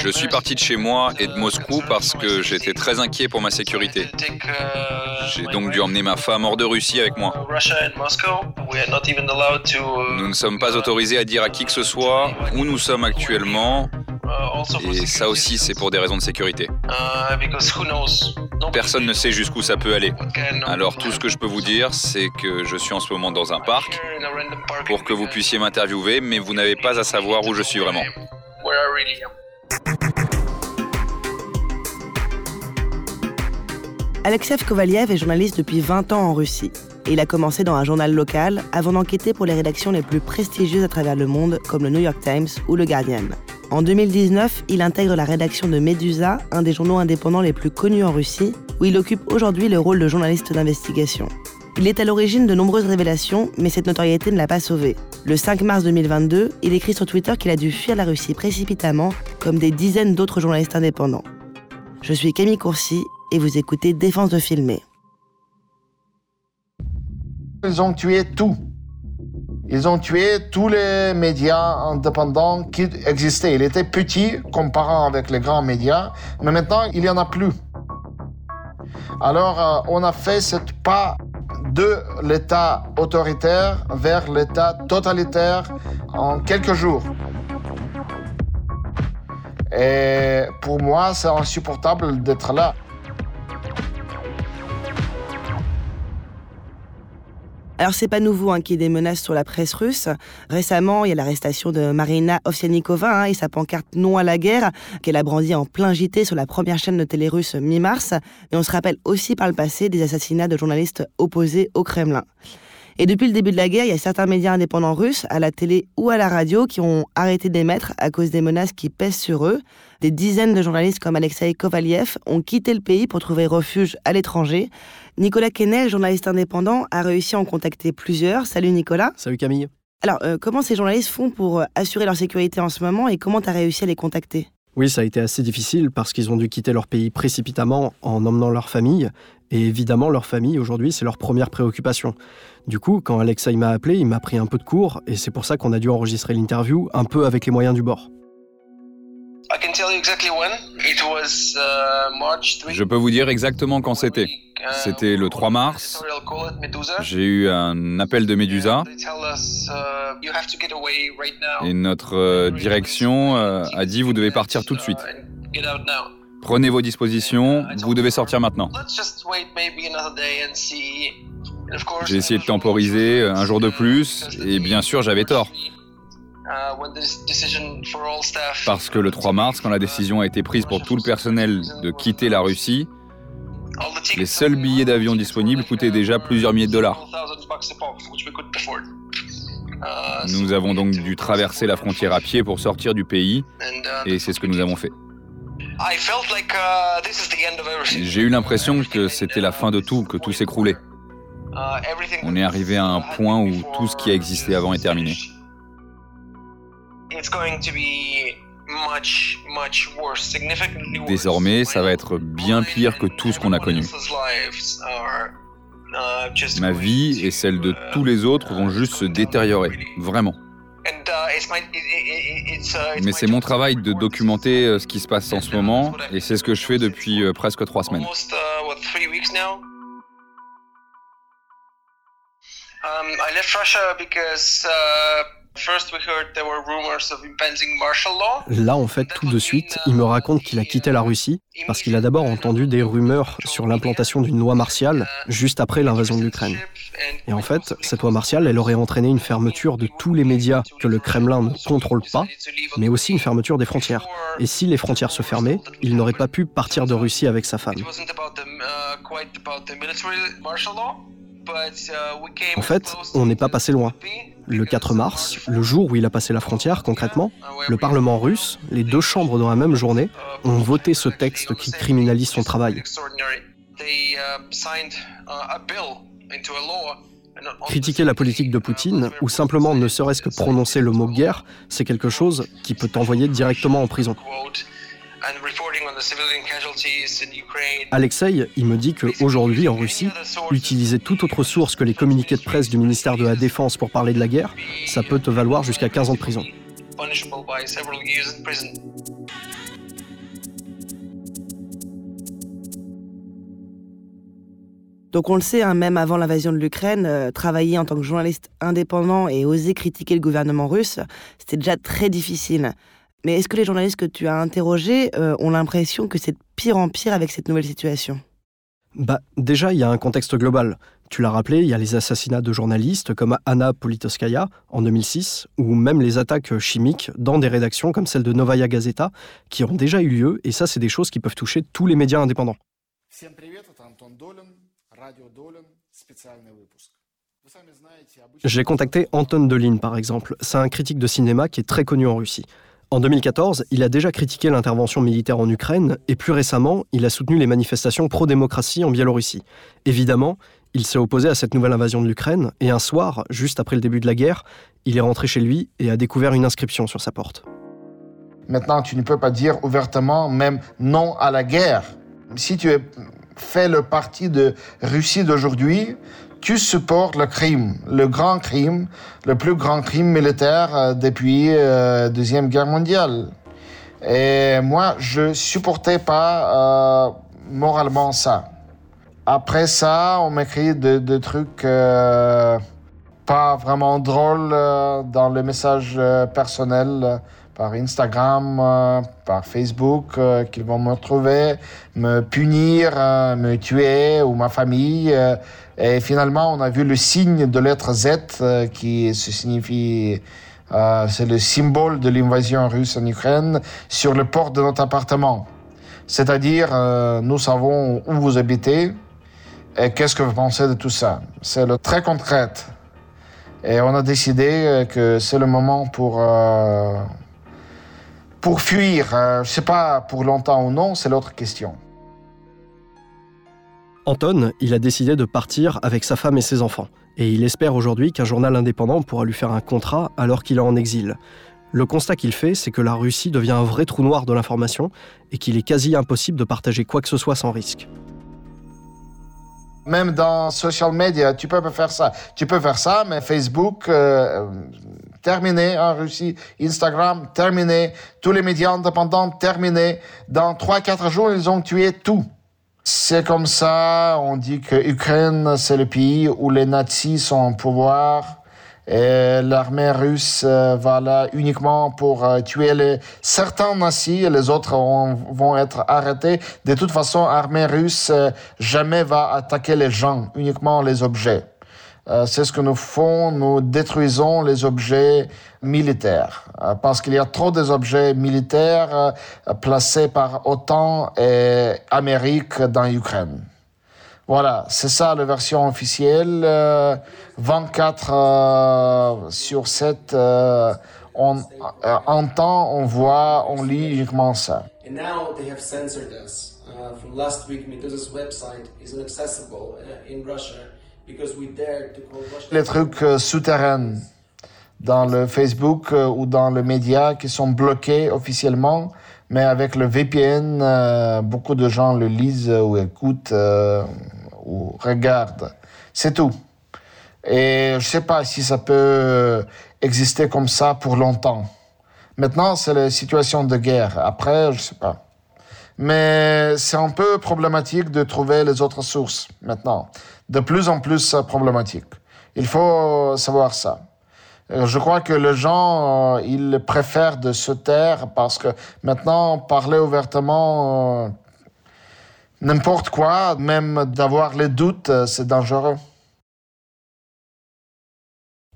Je suis parti de chez moi et de Moscou parce que j'étais très inquiet pour ma sécurité. uh, J'ai donc dû emmener ma femme hors de Russie avec moi. Nous ne sommes pas autorisés à dire à qui que ce soit où nous sommes actuellement et ça aussi c'est pour des raisons de sécurité. Personne ne sait jusqu'où ça peut aller. Alors tout ce que je peux vous dire c'est que je suis en ce moment dans un parc pour que vous puissiez m'interviewer mais vous n'avez pas à savoir où je suis vraiment. Alexev Kovaliev est journaliste depuis 20 ans en Russie. Il a commencé dans un journal local avant d'enquêter pour les rédactions les plus prestigieuses à travers le monde, comme le New York Times ou le Guardian. En 2019, il intègre la rédaction de Medusa, un des journaux indépendants les plus connus en Russie, où il occupe aujourd'hui le rôle de journaliste d'investigation. Il est à l'origine de nombreuses révélations, mais cette notoriété ne l'a pas sauvé. Le 5 mars 2022, il écrit sur Twitter qu'il a dû fuir la Russie précipitamment, comme des dizaines d'autres journalistes indépendants. Je suis Camille Courcy et vous écoutez Défense de filmer. Ils ont tué tout. Ils ont tué tous les médias indépendants qui existaient. Il était petit comparant avec les grands médias, mais maintenant il n'y en a plus. Alors euh, on a fait cette pas de l'État autoritaire vers l'État totalitaire en quelques jours. Et pour moi, c'est insupportable d'être là. Alors c'est pas nouveau hein, qu'il y ait des menaces sur la presse russe. Récemment, il y a l'arrestation de Marina Ovsianikova hein, et sa pancarte Non à la guerre qu'elle a brandie en plein JT sur la première chaîne de télé russe mi-mars. Et on se rappelle aussi par le passé des assassinats de journalistes opposés au Kremlin. Et depuis le début de la guerre, il y a certains médias indépendants russes, à la télé ou à la radio, qui ont arrêté d'émettre à cause des menaces qui pèsent sur eux. Des dizaines de journalistes comme Alexei Kovaliev ont quitté le pays pour trouver refuge à l'étranger. Nicolas Kennel, journaliste indépendant, a réussi à en contacter plusieurs. Salut Nicolas. Salut Camille. Alors, euh, comment ces journalistes font pour assurer leur sécurité en ce moment et comment tu as réussi à les contacter? Oui, ça a été assez difficile parce qu'ils ont dû quitter leur pays précipitamment en emmenant leur famille. Et évidemment, leur famille, aujourd'hui, c'est leur première préoccupation. Du coup, quand Alexei m'a appelé, il m'a pris un peu de cours et c'est pour ça qu'on a dû enregistrer l'interview un peu avec les moyens du bord. Je peux vous dire exactement quand c'était. C'était le 3 mars. J'ai eu un appel de Medusa et notre euh, direction euh, a dit vous devez partir tout de suite. Prenez vos dispositions, vous devez sortir maintenant. J'ai essayé de temporiser un jour de plus et bien sûr j'avais tort. Parce que le 3 mars, quand la décision a été prise pour tout le personnel de quitter la Russie, les seuls billets d'avion disponibles coûtaient déjà plusieurs milliers de dollars. Nous avons donc dû traverser la frontière à pied pour sortir du pays et c'est ce que nous avons fait. J'ai eu l'impression que c'était la fin de tout, que tout s'écroulait. On est arrivé à un point où tout ce qui a existé avant est terminé. Désormais, ça va être bien pire que tout ce qu'on a connu. Ma vie et celle de tous les autres vont juste se détériorer, vraiment. Mais c'est mon travail de documenter euh, ce qui se passe en ce moment, et c'est ce que je fais depuis euh, presque trois semaines. Là, en fait, tout de suite, il me raconte qu'il a quitté la Russie parce qu'il a d'abord entendu des rumeurs sur l'implantation d'une loi martiale juste après l'invasion de l'Ukraine. Et en fait, cette loi martiale, elle aurait entraîné une fermeture de tous les médias que le Kremlin ne contrôle pas, mais aussi une fermeture des frontières. Et si les frontières se fermaient, il n'aurait pas pu partir de Russie avec sa femme. En fait, on n'est pas passé loin. le 4 mars, le jour où il a passé la frontière concrètement, le Parlement russe, les deux chambres dans la même journée, ont voté ce texte qui criminalise son travail. Critiquer la politique de Poutine, ou simplement ne serait-ce que prononcer le mot guerre, c'est quelque chose qui peut t'envoyer directement en prison. Alexei, il me dit qu'aujourd'hui en Russie, utiliser toute autre source que les communiqués de presse du ministère de la Défense pour parler de la guerre, ça peut te valoir jusqu'à 15 ans de prison. Donc on le sait, hein, même avant l'invasion de l'Ukraine, euh, travailler en tant que journaliste indépendant et oser critiquer le gouvernement russe, c'était déjà très difficile. Mais est-ce que les journalistes que tu as interrogés euh, ont l'impression que c'est de pire en pire avec cette nouvelle situation? Bah déjà, il y a un contexte global. Tu l'as rappelé, il y a les assassinats de journalistes comme Anna Politoskaya en 2006, ou même les attaques chimiques dans des rédactions comme celle de Novaya Gazeta, qui ont déjà eu lieu, et ça, c'est des choses qui peuvent toucher tous les médias indépendants. J'ai contacté Anton Dolin, par exemple. C'est un critique de cinéma qui est très connu en Russie. En 2014, il a déjà critiqué l'intervention militaire en Ukraine et plus récemment, il a soutenu les manifestations pro-démocratie en Biélorussie. Évidemment, il s'est opposé à cette nouvelle invasion de l'Ukraine et un soir, juste après le début de la guerre, il est rentré chez lui et a découvert une inscription sur sa porte. Maintenant, tu ne peux pas dire ouvertement même non à la guerre. Si tu fais le parti de Russie d'aujourd'hui, tu supportes le crime, le grand crime, le plus grand crime militaire euh, depuis la euh, Deuxième Guerre mondiale? Et moi, je supportais pas euh, moralement ça. Après ça, on m'écrit des trucs pas vraiment drôles dans les messages personnels par Instagram, euh, par Facebook, euh, qu'ils vont me retrouver, me punir, euh, me tuer ou ma famille. et finalement, on a vu le signe de lettre Z qui se signifie, c'est le symbole de l'invasion russe en Ukraine sur le port de notre appartement. C'est-à-dire, nous savons où vous habitez et qu'est-ce que vous pensez de tout ça. C'est le très concret. Et on a décidé que c'est le moment pour pour fuir, euh, je sais pas pour longtemps ou non, c'est l'autre question. Anton, il a décidé de partir avec sa femme et ses enfants. Et il espère aujourd'hui qu'un journal indépendant pourra lui faire un contrat alors qu'il est en exil. Le constat qu'il fait, c'est que la Russie devient un vrai trou noir de l'information et qu'il est quasi impossible de partager quoi que ce soit sans risque. Même dans social media, tu peux faire ça. Tu peux faire ça, mais Facebook, euh, terminé en Russie. Instagram, terminé. Tous les médias indépendants, terminé. Dans 3-4 jours, ils ont tué tout. C'est comme ça, on dit que l'Ukraine, c'est le pays où les nazis sont au pouvoir. Et l'armée russe euh, va là uniquement pour euh, tuer les, certains nazis les autres vont être arrêtés. De toute façon, l'armée russe euh, jamais va attaquer les gens, uniquement les objets. C'est ce que nous faisons, nous détruisons les objets militaires parce qu'il y a trop d'objets militaires placés par OTAN et Amérique dans l'Ukraine. Voilà, c'est ça la version officielle. 24 euh, euh, sur 7, euh, on entend, on voit, on lit uniquement ça. And now they have censored us. Uh, from last week, Medusa's website is inaccessible uh, in Russia because we dared to call Russia. Les trucs euh, souterrains dans le Facebook euh, ou dans les médias qui sont bloqués officiellement, mais avec le VPN, euh, beaucoup de gens le lisent ou écoutent ou regarde. C'est tout. Et je sais pas si ça peut exister comme ça pour longtemps. Maintenant, c'est la situation de guerre. Après, je sais pas. Mais c'est un peu problématique de trouver les autres sources maintenant. De plus en plus problématique. Il faut savoir ça. Euh, je crois que les gens, euh, ils préfèrent de se taire parce que maintenant, parler ouvertement, euh, N'importe quoi, même d'avoir les doutes, euh, c'est dangereux.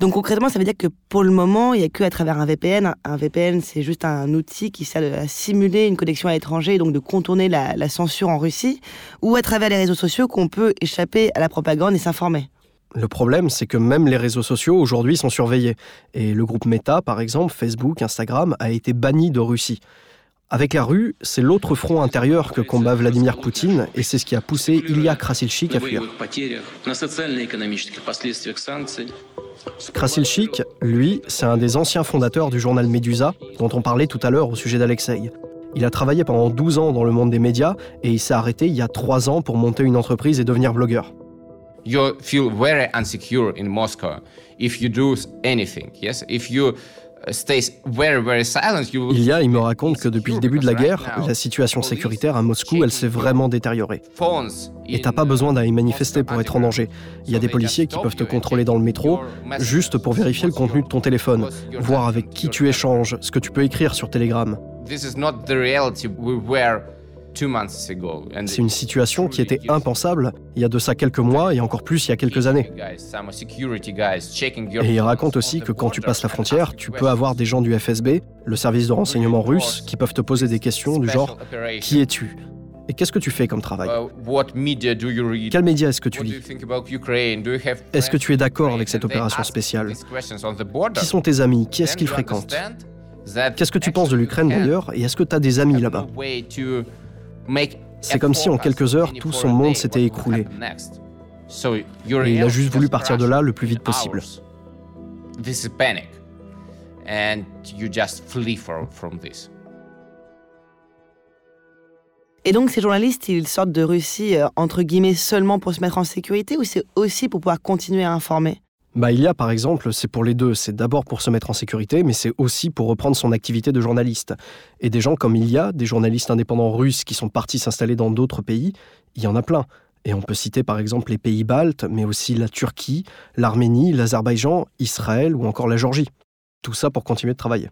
Donc concrètement, ça veut dire que pour le moment, il n'y a que à travers un VPN. Un VPN, c'est juste un outil qui sert à simuler une connexion à l'étranger et donc de contourner la, censure en Russie, ou à travers les réseaux sociaux qu'on peut échapper à la propagande et s'informer. Le problème, c'est que même les réseaux sociaux aujourd'hui sont surveillés. Et le groupe Meta, par exemple, Facebook, Instagram, a été banni de Russie. Avec la rue, c'est l'autre front intérieur que combat Vladimir Poutine et c'est ce qui a poussé Ilya Krasilchik à fuir. Krasilchik, lui, c'est un des anciens fondateurs du journal Medusa, dont on parlait tout à l'heure au sujet d'Alexei. Il a travaillé pendant 12 ans dans le monde des médias et il s'est arrêté il y a 3 ans pour monter une entreprise et devenir blogueur. Ilya, il me raconte que depuis le début de la guerre, la situation sécuritaire à Moscou, elle s'est vraiment détériorée. Et t'as pas besoin d'aller manifester pour être en danger. Il y a des policiers qui peuvent te contrôler dans le métro, juste pour vérifier le contenu de ton téléphone, voir avec qui tu échanges, ce que tu peux écrire sur Telegram. C'est une situation qui était impensable il y a de ça quelques mois et encore plus il y a quelques années. Et il raconte aussi que quand tu passes la frontière, tu peux avoir des gens du FSB, le service de renseignement russe, qui peuvent te poser des questions du genre Qui es-tu? Et qu'est-ce que tu fais comme travail? Quels médias est-ce que tu lis? Est-ce que tu es d'accord avec cette opération spéciale? Qui sont tes amis? Qui est-ce qu'ils fréquentent? Qu'est-ce que tu penses de l'Ukraine d'ailleurs? Et est-ce que tu as des amis là-bas? C'est comme si en quelques heures, tout son monde s'était écroulé. Et il a juste voulu partir de là le plus vite possible. Et donc ces journalistes, ils sortent de Russie, euh, entre guillemets, seulement pour se mettre en sécurité ou c'est aussi pour pouvoir continuer à informer? Bah, il y a par exemple, c'est pour les deux, c'est d'abord pour se mettre en sécurité, mais c'est aussi pour reprendre son activité de journaliste. Et des gens comme il y a, des journalistes indépendants russes qui sont partis s'installer dans d'autres pays, il y en a plein. Et on peut citer par exemple les pays baltes, mais aussi la Turquie, l'Arménie, l'Azerbaïdjan, Israël ou encore la Géorgie. Tout ça pour continuer de travailler.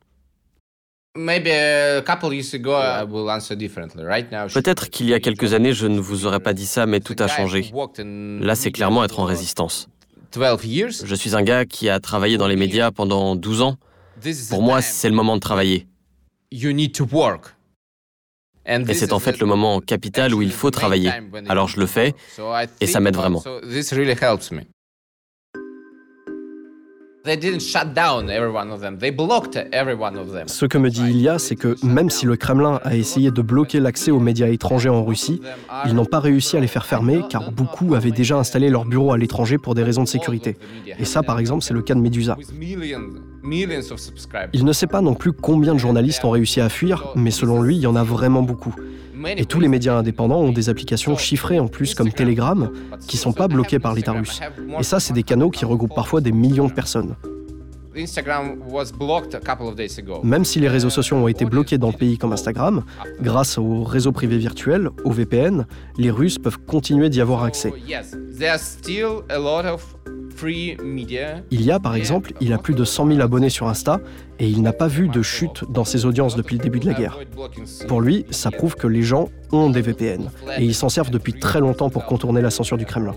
Peut-être qu'il y a quelques années, je ne vous aurais pas dit ça, mais tout a changé. Là, c'est clairement être en résistance. Je suis un gars qui a travaillé dans les médias pendant 12 ans. Pour moi, c'est le moment de travailler. Et c'est en fait le moment capital où il faut travailler. Alors je le fais et ça m'aide vraiment. Ce que me dit Ilya, c'est que même si le Kremlin a essayé de bloquer l'accès aux médias étrangers en Russie, ils n'ont pas réussi à les faire fermer car beaucoup avaient déjà installé leurs bureaux à l'étranger pour des raisons de sécurité. Et ça, par exemple, c'est le cas de Medusa. Il ne sait pas non plus combien de journalistes ont réussi à fuir, mais selon lui, il y en a vraiment beaucoup. Et tous les médias indépendants ont des applications chiffrées en plus comme Telegram, qui ne sont pas bloquées par l'État russe. Et ça, c'est des canaux qui regroupent parfois des millions de personnes. Même si les réseaux sociaux ont été bloqués dans le pays comme Instagram, grâce aux réseaux privés virtuels, au VPN, les Russes peuvent continuer d'y avoir accès. Il y a, par exemple, il a plus de 100 000 abonnés sur Insta et il n'a pas vu de chute dans ses audiences depuis le début de la guerre. Pour lui, ça prouve que les gens ont des VPN et ils s'en servent depuis très longtemps pour contourner la censure du Kremlin.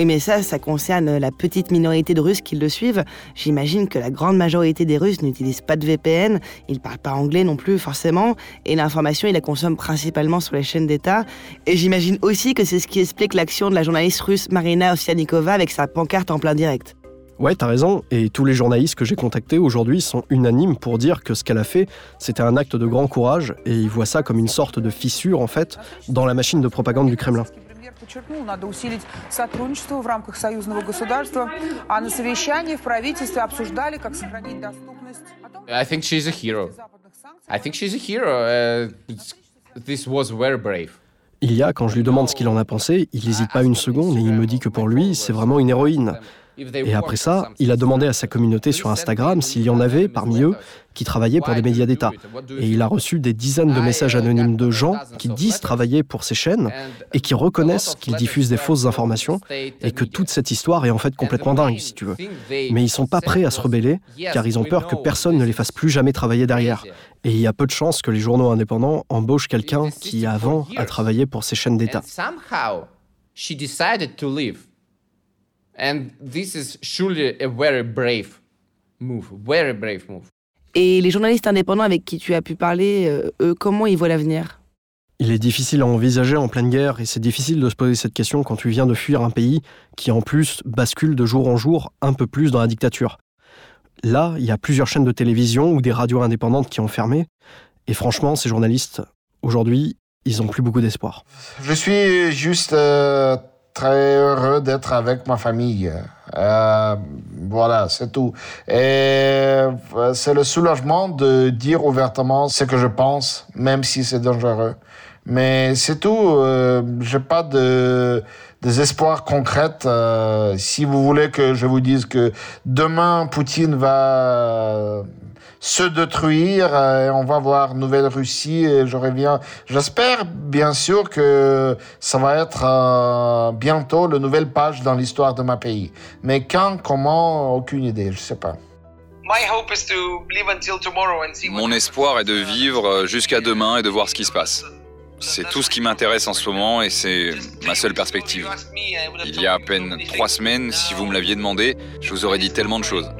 Oui, mais ça, ça concerne la petite minorité de Russes qui le suivent. J'imagine que la grande majorité des Russes n'utilisent pas de VPN, ils ne parlent pas anglais non plus forcément, et l'information, ils la consomment principalement sur les chaînes d'État. Et j'imagine aussi que c'est ce qui explique l'action de la journaliste russe Marina Ovsianikova avec sa pancarte en plein direct. Ouais, t'as raison, et tous les journalistes que j'ai contactés aujourd'hui sont unanimes pour dire que ce qu'elle a fait, c'était un acte de grand courage, et ils voient ça comme une sorte de fissure, en fait, dans la machine de propagande du Kremlin. Подчеркнул, надо усилить сотрудничество в рамках союзного государства, а на совещании в правительстве обсуждали, как сохранить доступность. I think she's a hero. I think she's a hero. Uh, this was very brave. Il y a, quand je lui demande ce qu'il en a pensé, il n'hésite pas une seconde et il me dit que pour lui, c'est vraiment une héroïne. Et après ça, il a demandé à sa communauté sur Instagram s'il y en avait parmi eux qui travaillaient pour des médias d'État. Et il a reçu des dizaines de messages anonymes de gens qui disent travailler pour ces chaînes et qui reconnaissent qu'ils diffusent des fausses informations et que toute cette histoire est en fait complètement dingue, si tu veux. Mais ils sont pas prêts à se rebeller car ils ont peur que personne ne les fasse plus jamais travailler derrière. Et il y a peu de chances que les journaux indépendants embauchent quelqu'un qui, avant, a travaillé pour ces chaînes d'État. And this is surely a very brave move, very brave move. Et les journalistes indépendants avec qui tu as pu parler, euh, eux, comment ils voient l'avenir? Il est difficile à envisager en pleine guerre et c'est difficile de se poser cette question quand tu viens de fuir un pays qui en plus bascule de jour en jour un peu plus dans la dictature. Là, il y a plusieurs chaînes de télévision ou des radios indépendantes qui ont fermé et franchement, ces journalistes, aujourd'hui, ils n'ont plus beaucoup d'espoir. Je suis juste euh, très heureux d'être avec ma famille. Euh, voilà, c'est tout. Et euh, c'est le soulagement de dire ouvertement ce que je pense, même si c'est dangereux. Mais c'est tout. Euh, j'ai pas de des espoirs concrets. Euh, si vous voulez que je vous dise que demain Poutine va se détruire euh, et on va voir nouvelle Russie et je reviens. J'espère bien sûr que ça va être euh, bientôt la nouvelle page dans l'histoire de ma pays. Mais quand, comment, aucune idée, je sais pas. Mon espoir est de vivre jusqu'à demain et de voir ce qui se passe. C'est tout ce qui m'intéresse en ce moment et c'est ma seule perspective. Il y a à peine trois semaines, si vous me l'aviez demandé, je vous aurais dit tellement de choses.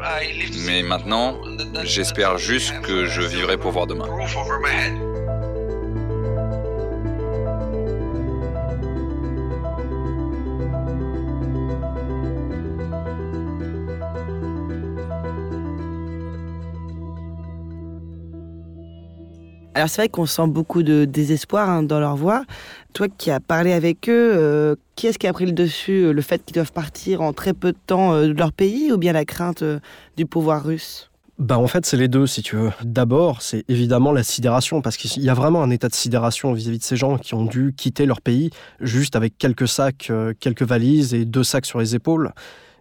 Mais maintenant, j'espère juste que je vivrai pour voir demain. Alors c'est vrai qu'on sent beaucoup de désespoir hein, dans leur voix. Toi qui as parlé avec eux, euh, qui est-ce qui a pris le dessus euh, Le fait qu'ils doivent partir en très peu de temps euh, de leur pays ou bien la crainte du pouvoir russe? Bah en fait c'est les deux si tu veux. D'abord c'est évidemment la sidération parce qu'il y a vraiment un état de sidération vis-à-vis de ces gens qui ont dû quitter leur pays juste avec quelques sacs, quelques valises et deux sacs sur les épaules.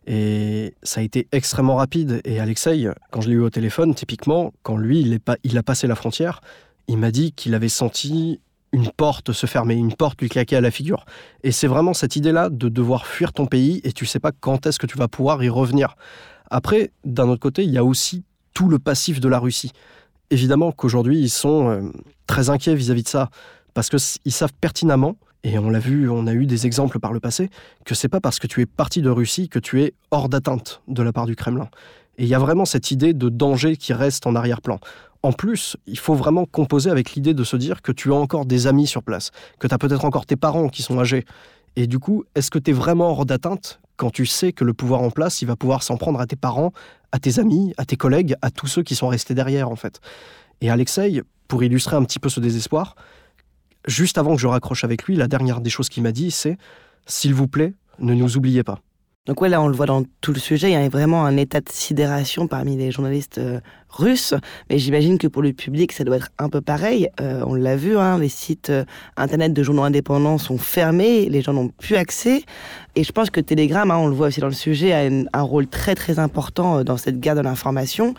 Et ça a été extrêmement rapide. Et Alexei, quand je l'ai eu au téléphone, typiquement, quand lui, il, a passé la frontière, il m'a dit qu'il avait senti une porte se fermer, une porte lui claquer à la figure. Et c'est vraiment cette idée-là de devoir fuir ton pays et tu sais pas quand est-ce que tu vas pouvoir y revenir. Après, d'un autre côté, il y a aussi tout le passif de la Russie. Évidemment qu'aujourd'hui, ils sont euh, très inquiets vis-à-vis de ça, parce qu'ils savent pertinemment, et on l'a vu, on a eu des exemples par le passé, que c'est pas parce que tu es parti de Russie que tu es hors d'atteinte de la part du Kremlin. Et il y a vraiment cette idée de danger qui reste en arrière-plan. En plus, il faut vraiment composer avec l'idée de se dire que tu as encore des amis sur place, que tu as peut-être encore tes parents qui sont âgés. Et du coup, est-ce que tu es vraiment hors d'atteinte quand tu sais que le pouvoir en place, il va pouvoir s'en prendre à tes parents, à tes amis, à tes collègues, à tous ceux qui sont restés derrière, en fait? Et Alexei, pour illustrer un petit peu ce désespoir, juste avant que je raccroche avec lui, la dernière des choses qu'il m'a dit, c'est S'il vous plaît, ne nous oubliez pas. Donc ouais, là on le voit dans tout le sujet, il y a vraiment un état de sidération parmi les journalistes euh, russes, mais j'imagine que pour le public ça doit être un peu pareil. Euh, on l'a vu, hein, les sites euh, internet de journaux indépendants sont fermés, les gens n'ont plus accès, et je pense que Telegram, hein, on le voit aussi dans le sujet, a un rôle très très important dans cette guerre de l'information.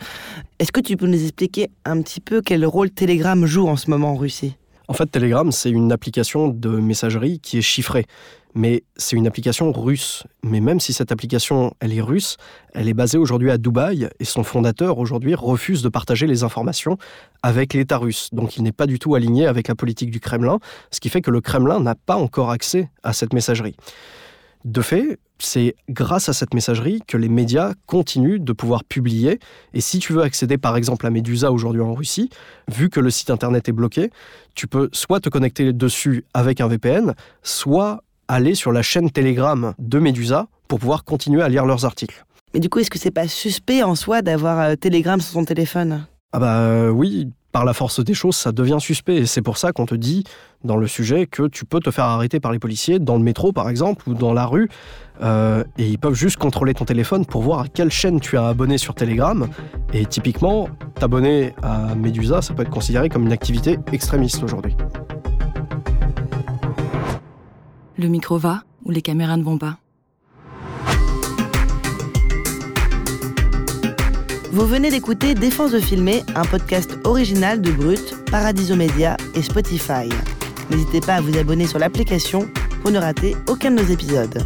Est-ce que tu peux nous expliquer un petit peu quel rôle Telegram joue en ce moment en Russie? En fait, Telegram, c'est une application de messagerie qui est chiffrée mais c'est une application russe. Mais même si cette application, elle est russe, elle est basée aujourd'hui à Dubaï et son fondateur aujourd'hui refuse de partager les informations avec l'État russe. Donc il n'est pas du tout aligné avec la politique du Kremlin, ce qui fait que le Kremlin n'a pas encore accès à cette messagerie. De fait, c'est grâce à cette messagerie que les médias continuent de pouvoir publier. Et si tu veux accéder par exemple à Medusa aujourd'hui en Russie, vu que le site internet est bloqué, tu peux soit te connecter dessus avec un VPN, soit aller sur la chaîne Telegram de Medusa pour pouvoir continuer à lire leurs articles. Mais du coup, est-ce que c'est pas suspect en soi d'avoir euh, Telegram sur son téléphone? Ah bah euh, oui, par la force des choses, ça devient suspect. Et c'est pour ça qu'on te dit dans le sujet que tu peux te faire arrêter par les policiers dans le métro, par exemple, ou dans la rue. Euh, et ils peuvent juste contrôler ton téléphone pour voir à quelle chaîne tu as abonné sur Telegram. Et typiquement, t'abonner à Medusa, ça peut être considéré comme une activité extrémiste aujourd'hui. Le micro va ou les caméras ne vont pas? Vous venez d'écouter Défense de filmer, un podcast original de Brut, Paradiso Media et Spotify. N'hésitez pas à vous abonner sur l'application pour ne rater aucun de nos épisodes.